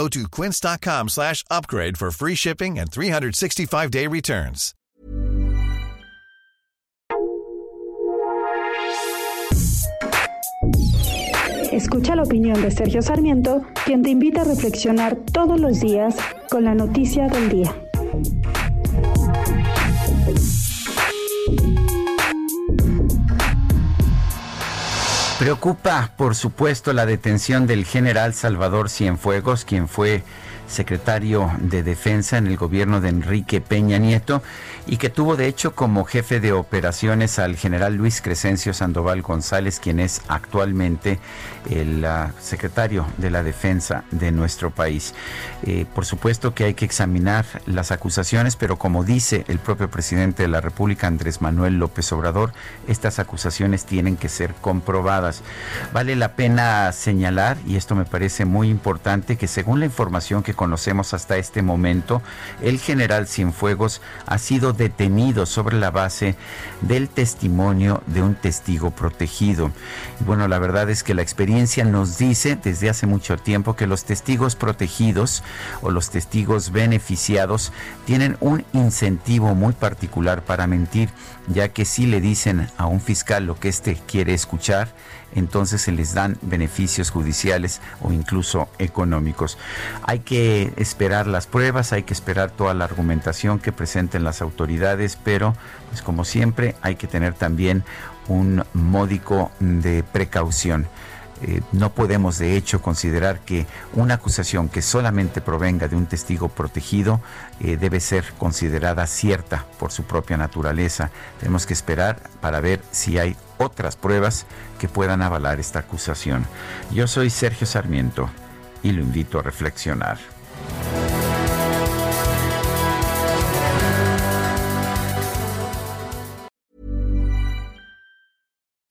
Go to quince.com slash upgrade for free shipping and 365-day returns. Escucha la opinión de Sergio Sarmiento, quien te invita a reflexionar todos los días con la noticia del día. Preocupa, por supuesto, la detención del general Salvador Cienfuegos, quien fue secretario de Defensa en el gobierno de Enrique Peña Nieto y que tuvo de hecho como jefe de operaciones al general Luis Crescencio Sandoval González, quien es actualmente el uh, secretario de la Defensa de nuestro país. Eh, por supuesto que hay que examinar las acusaciones, pero como dice el propio presidente de la República, Andrés Manuel López Obrador, estas acusaciones tienen que ser comprobadas. Vale la pena señalar, y esto me parece muy importante, que según la información que conocemos hasta este momento, el general Cienfuegos ha sido detenido sobre la base del testimonio de un testigo protegido. Y bueno, la verdad es que la experiencia nos dice desde hace mucho tiempo que los testigos protegidos o los testigos beneficiados tienen un incentivo muy particular para mentir, ya que si le dicen a un fiscal lo que éste quiere escuchar, entonces se les dan beneficios judiciales o incluso económicos. Hay que esperar las pruebas, hay que esperar toda la argumentación que presenten las autoridades, pero pues como siempre hay que tener también un módico de precaución. Eh, no podemos de hecho considerar que una acusación que solamente provenga de un testigo protegido eh, debe ser considerada cierta por su propia naturaleza. Tenemos que esperar para ver si hay otras pruebas que puedan avalar esta acusación. Yo soy Sergio Sarmiento y lo invito a reflexionar.